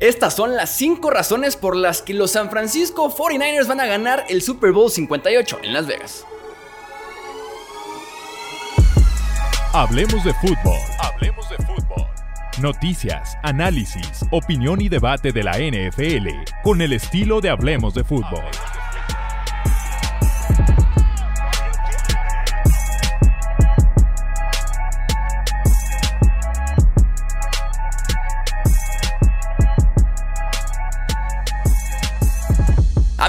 Estas son las 5 razones por las que los San Francisco 49ers van a ganar el Super Bowl 58 en Las Vegas. Hablemos de fútbol. Hablemos de fútbol. Noticias, análisis, opinión y debate de la NFL con el estilo de Hablemos de fútbol.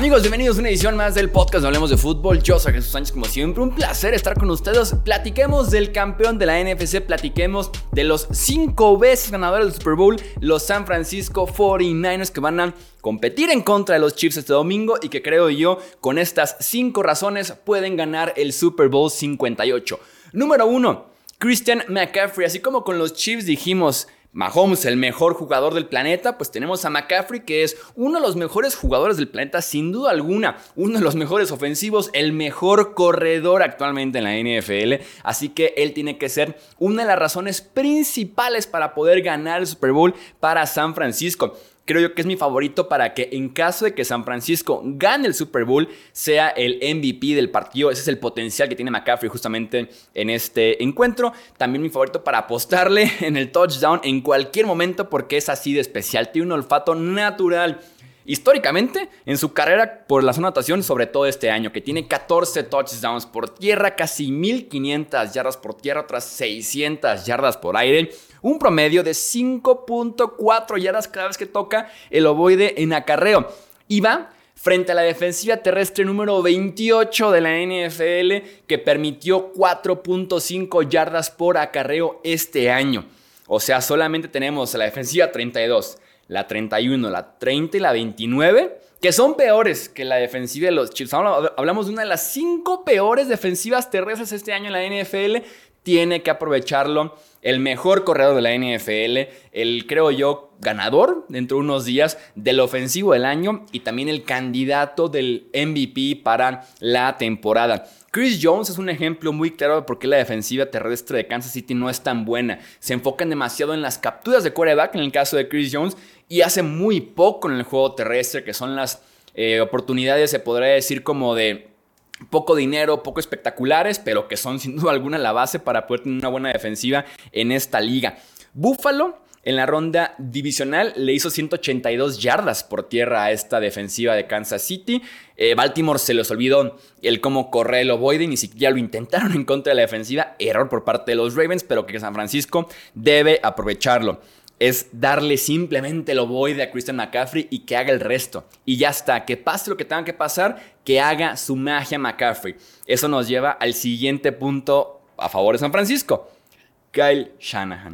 Amigos, bienvenidos a una edición más del podcast Hablemos de Fútbol. Yo soy Jesús Sánchez, como siempre, un placer estar con ustedes. Platiquemos del campeón de la NFC, platiquemos de los cinco veces ganadores del Super Bowl, los San Francisco 49ers que van a competir en contra de los Chiefs este domingo y que creo yo, con estas cinco razones, pueden ganar el Super Bowl 58. Número uno, Christian McCaffrey, así como con los Chiefs dijimos Mahomes, el mejor jugador del planeta, pues tenemos a McCaffrey, que es uno de los mejores jugadores del planeta, sin duda alguna, uno de los mejores ofensivos, el mejor corredor actualmente en la NFL, así que él tiene que ser una de las razones principales para poder ganar el Super Bowl para San Francisco creo yo que es mi favorito para que en caso de que San Francisco gane el Super Bowl, sea el MVP del partido. Ese es el potencial que tiene McCaffrey justamente en este encuentro. También mi favorito para apostarle en el touchdown en cualquier momento porque es así de especial. Tiene un olfato natural históricamente en su carrera por la zona sobre todo este año, que tiene 14 touchdowns por tierra, casi 1500 yardas por tierra, otras 600 yardas por aire, un promedio de 5.4 yardas cada vez que toca el ovoide en acarreo. Y va frente a la defensiva terrestre número 28 de la NFL, que permitió 4.5 yardas por acarreo este año. O sea, solamente tenemos a la defensiva 32 la 31, la 30 y la 29, que son peores que la defensiva de los Chiefs. Hablamos de una de las cinco peores defensivas terrestres este año en la NFL. Tiene que aprovecharlo el mejor corredor de la NFL, el creo yo ganador dentro de unos días del ofensivo del año y también el candidato del MVP para la temporada. Chris Jones es un ejemplo muy claro de por qué la defensiva terrestre de Kansas City no es tan buena. Se enfocan demasiado en las capturas de quarterback en el caso de Chris Jones y hace muy poco en el juego terrestre, que son las eh, oportunidades, se podría decir, como de poco dinero, poco espectaculares, pero que son sin duda alguna la base para poder tener una buena defensiva en esta liga. Buffalo en la ronda divisional le hizo 182 yardas por tierra a esta defensiva de Kansas City. Eh, Baltimore se les olvidó el cómo correr el ovoide, ni siquiera lo intentaron en contra de la defensiva. Error por parte de los Ravens, pero que San Francisco debe aprovecharlo. Es darle simplemente el ovoide a Christian McCaffrey y que haga el resto. Y ya está, que pase lo que tenga que pasar, que haga su magia McCaffrey. Eso nos lleva al siguiente punto a favor de San Francisco. Kyle Shanahan.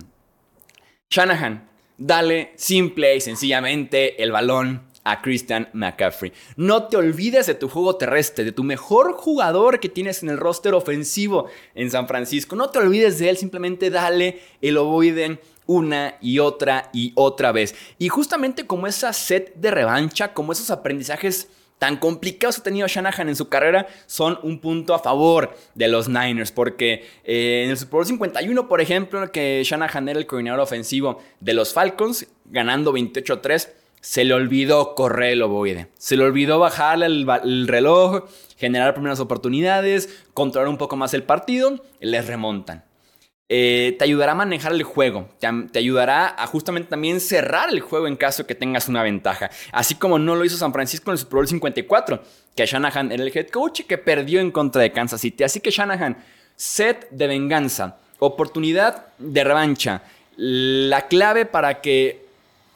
Shanahan, dale simple y sencillamente el balón a Christian McCaffrey. No te olvides de tu juego terrestre, de tu mejor jugador que tienes en el roster ofensivo en San Francisco. No te olvides de él, simplemente dale el ovoide una y otra y otra vez. Y justamente como esa set de revancha, como esos aprendizajes tan complicados que ha tenido Shanahan en su carrera son un punto a favor de los Niners, porque eh, en el Super Bowl 51, por ejemplo, que Shanahan era el coordinador ofensivo de los Falcons, ganando 28-3, se le olvidó correr el ovoide, se le olvidó bajar el, el reloj, generar primeras oportunidades, controlar un poco más el partido, les remontan. Eh, te ayudará a manejar el juego, te, ayudará a justamente también cerrar el juego en caso que tengas una ventaja. Así como no lo hizo San Francisco en el Super Bowl 54, que Shanahan era el head coach que perdió en contra de Kansas City. Así que Shanahan, set de venganza, oportunidad de revancha, la clave para que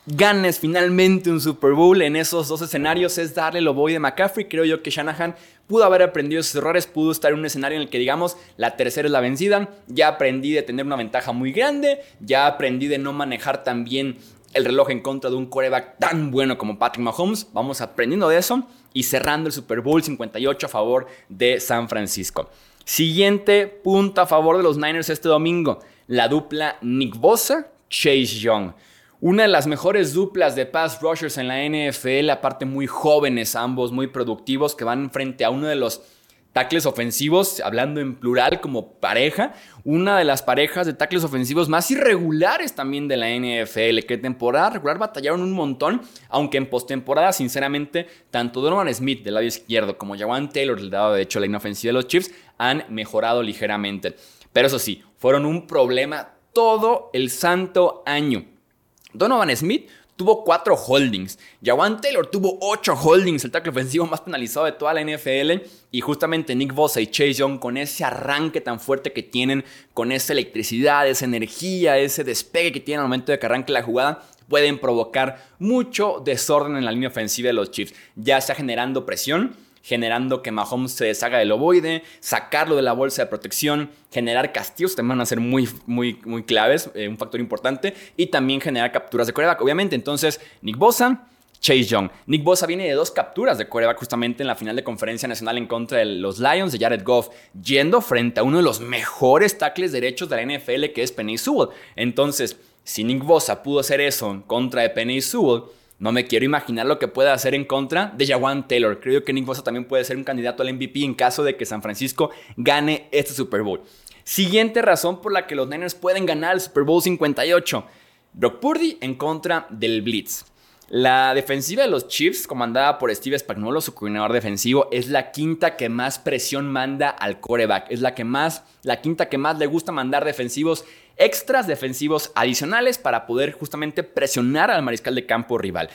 ganes finalmente un Super Bowl en esos dos escenarios es darle el voy de McCaffrey. Creo yo que Shanahan pudo haber aprendido sus errores, pudo estar en un escenario en el que digamos la tercera es la vencida. Ya aprendí de tener una ventaja muy grande, ya aprendí de no manejar tan bien el reloj en contra de un coreback tan bueno como Patrick Mahomes. Vamos aprendiendo de eso y cerrando el Super Bowl 58 a favor de San Francisco. Siguiente punto a favor de los Niners este domingo, la dupla Nick Bosa, Chase Young. Una de las mejores duplas de pass rushers en la NFL, aparte muy jóvenes ambos, muy productivos, que van frente a uno de los tackles ofensivos, hablando en plural como pareja, una de las parejas de tackles ofensivos más irregulares también de la NFL, que temporada regular batallaron un montón, aunque en postemporada, sinceramente, tanto Donovan Smith del lado izquierdo como Jawan Taylor del lado derecho de la inofensiva de los Chiefs han mejorado ligeramente. Pero eso sí, fueron un problema todo el santo año. Donovan Smith tuvo cuatro holdings. Jawan Taylor tuvo ocho holdings, el tackle ofensivo más penalizado de toda la NFL. Y justamente Nick Bosa y Chase Young, con ese arranque tan fuerte que tienen, con esa electricidad, esa energía, ese despegue que tienen al momento de que arranque la jugada, pueden provocar mucho desorden en la línea ofensiva de los Chiefs, ya sea generando presión generando que Mahomes se deshaga del ovoide, sacarlo de la bolsa de protección, generar castigos también van a ser muy, muy, muy claves, eh, un factor importante, y también generar capturas de coreback, obviamente. Entonces, Nick Bosa, Chase Young. Nick Bosa viene de dos capturas de coreback justamente en la final de conferencia nacional en contra de los Lions de Jared Goff, yendo frente a uno de los mejores tackles derechos de la NFL que es Penny Sewell. Entonces, si Nick Bosa pudo hacer eso contra de Penny Sewell, no me quiero imaginar lo que pueda hacer en contra de Jawan Taylor. Creo que Nick Bosa también puede ser un candidato al MVP en caso de que San Francisco gane este Super Bowl. Siguiente razón por la que los Niners pueden ganar el Super Bowl 58. Brock Purdy en contra del Blitz. La defensiva de los Chiefs, comandada por Steve Spagnuolo, su coordinador defensivo, es la quinta que más presión manda al coreback. Es la que más, la quinta que más le gusta mandar defensivos extras defensivos adicionales para poder justamente presionar al mariscal de campo rival.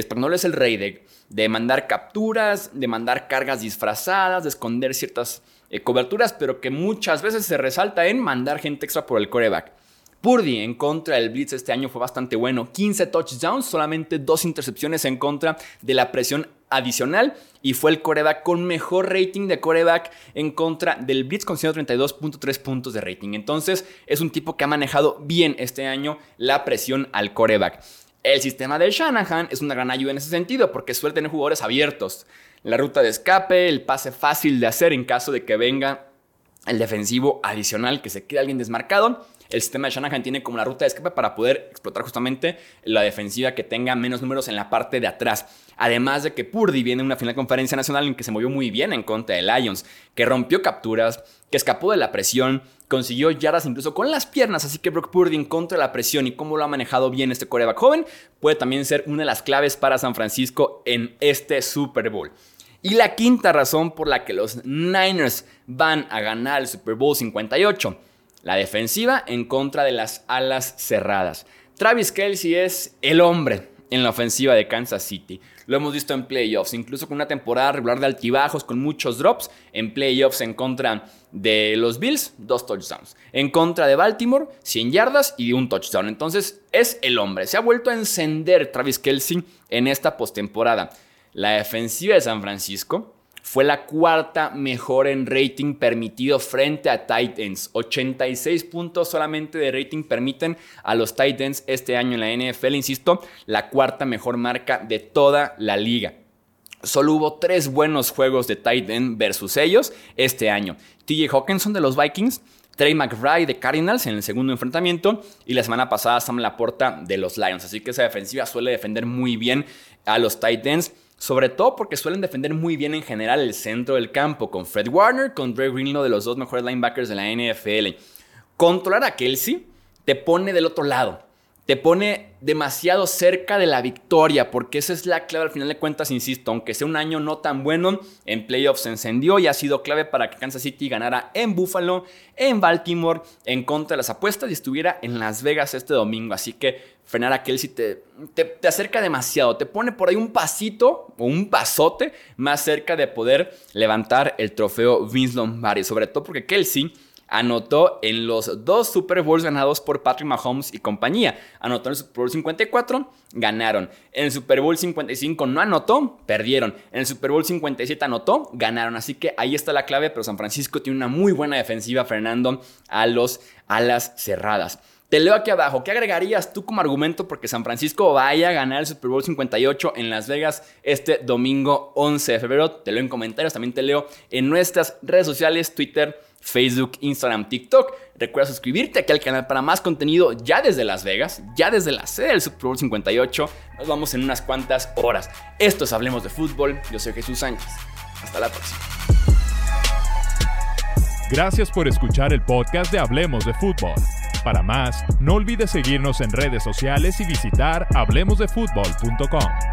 Spagnuolo es el rey de, de mandar capturas, de mandar cargas disfrazadas, de esconder ciertas eh, coberturas, pero que muchas veces se resalta en mandar gente extra por el coreback. Purdy en contra del Blitz este año fue bastante bueno. 15 touchdowns, solamente dos intercepciones en contra de la presión adicional y fue el coreback con mejor rating de coreback en contra del Blitz con 132.3 puntos de rating. Entonces es un tipo que ha manejado bien este año la presión al coreback. El sistema de Shanahan es una gran ayuda en ese sentido porque suele tener jugadores abiertos. La ruta de escape, el pase fácil de hacer en caso de que venga el defensivo adicional, que se quede alguien desmarcado el sistema de Shanahan tiene como la ruta de escape para poder explotar justamente la defensiva que tenga menos números en la parte de atrás. Además de que Purdy viene en una final de conferencia nacional en que se movió muy bien en contra de Lions, que rompió capturas, que escapó de la presión, consiguió yardas incluso con las piernas, así que Brock Purdy en contra de la presión y cómo lo ha manejado bien este coreback joven puede también ser una de las claves para San Francisco en este Super Bowl. Y la quinta razón por la que los Niners van a ganar el Super Bowl 58 la defensiva en contra de las alas cerradas. Travis Kelsey es el hombre en la ofensiva de Kansas City. Lo hemos visto en playoffs, incluso con una temporada regular de altibajos, con muchos drops. En playoffs en contra de los Bills, dos touchdowns. En contra de Baltimore, 100 yardas y un touchdown. Entonces es el hombre. Se ha vuelto a encender Travis Kelsey en esta postemporada. La defensiva de San Francisco fue la cuarta mejor en rating permitido frente a Titans. 86 puntos solamente de rating permiten a los Titans este año en la NFL, insisto, la cuarta mejor marca de toda la liga. Solo hubo tres buenos juegos de Titan versus ellos este año. TJ Hawkinson de los Vikings, Trey McBride de Cardinals en el segundo enfrentamiento y la semana pasada Sam Laporta de los Lions. Así que esa defensiva suele defender muy bien a los Titans sobre todo porque suelen defender muy bien en general el centro del campo, con Fred Warner, con Dre Greenlow de los dos mejores linebackers de la NFL. Controlar a Kelsey te pone del otro lado te pone demasiado cerca de la victoria, porque esa es la clave al final de cuentas, insisto, aunque sea un año no tan bueno, en playoffs se encendió y ha sido clave para que Kansas City ganara en Buffalo, en Baltimore, en contra de las apuestas y estuviera en Las Vegas este domingo. Así que frenar a Kelsey te, te, acerca demasiado, te pone por ahí un pasito o un pasote más cerca de poder levantar el trofeo Vince Lombardi, sobre todo porque Kelsey anotó en los dos Super Bowls ganados por Patrick Mahomes y compañía. Anotó en el Super Bowl 54, ganaron. En el Super Bowl 55 no anotó, perdieron. En el Super Bowl 57 anotó, ganaron. Así que ahí está la clave, pero San Francisco tiene una muy buena defensiva frenando a los alas cerradas. Te leo aquí abajo, ¿qué agregarías tú como argumento porque San Francisco vaya a ganar el Super Bowl 58 en Las Vegas este domingo 11 de febrero? Te leo en comentarios, también te leo en nuestras redes sociales, Twitter, Facebook, Instagram, TikTok. Recuerda suscribirte aquí al canal para más contenido ya desde Las Vegas, ya desde la sede del Super Bowl 58. Nos vamos en unas cuantas horas. Esto es Hablemos de Fútbol. Yo soy Jesús Sánchez. Hasta la próxima. Gracias por escuchar el podcast de Hablemos de Fútbol. Para más, no olvides seguirnos en redes sociales y visitar hablemosdefutbol.com.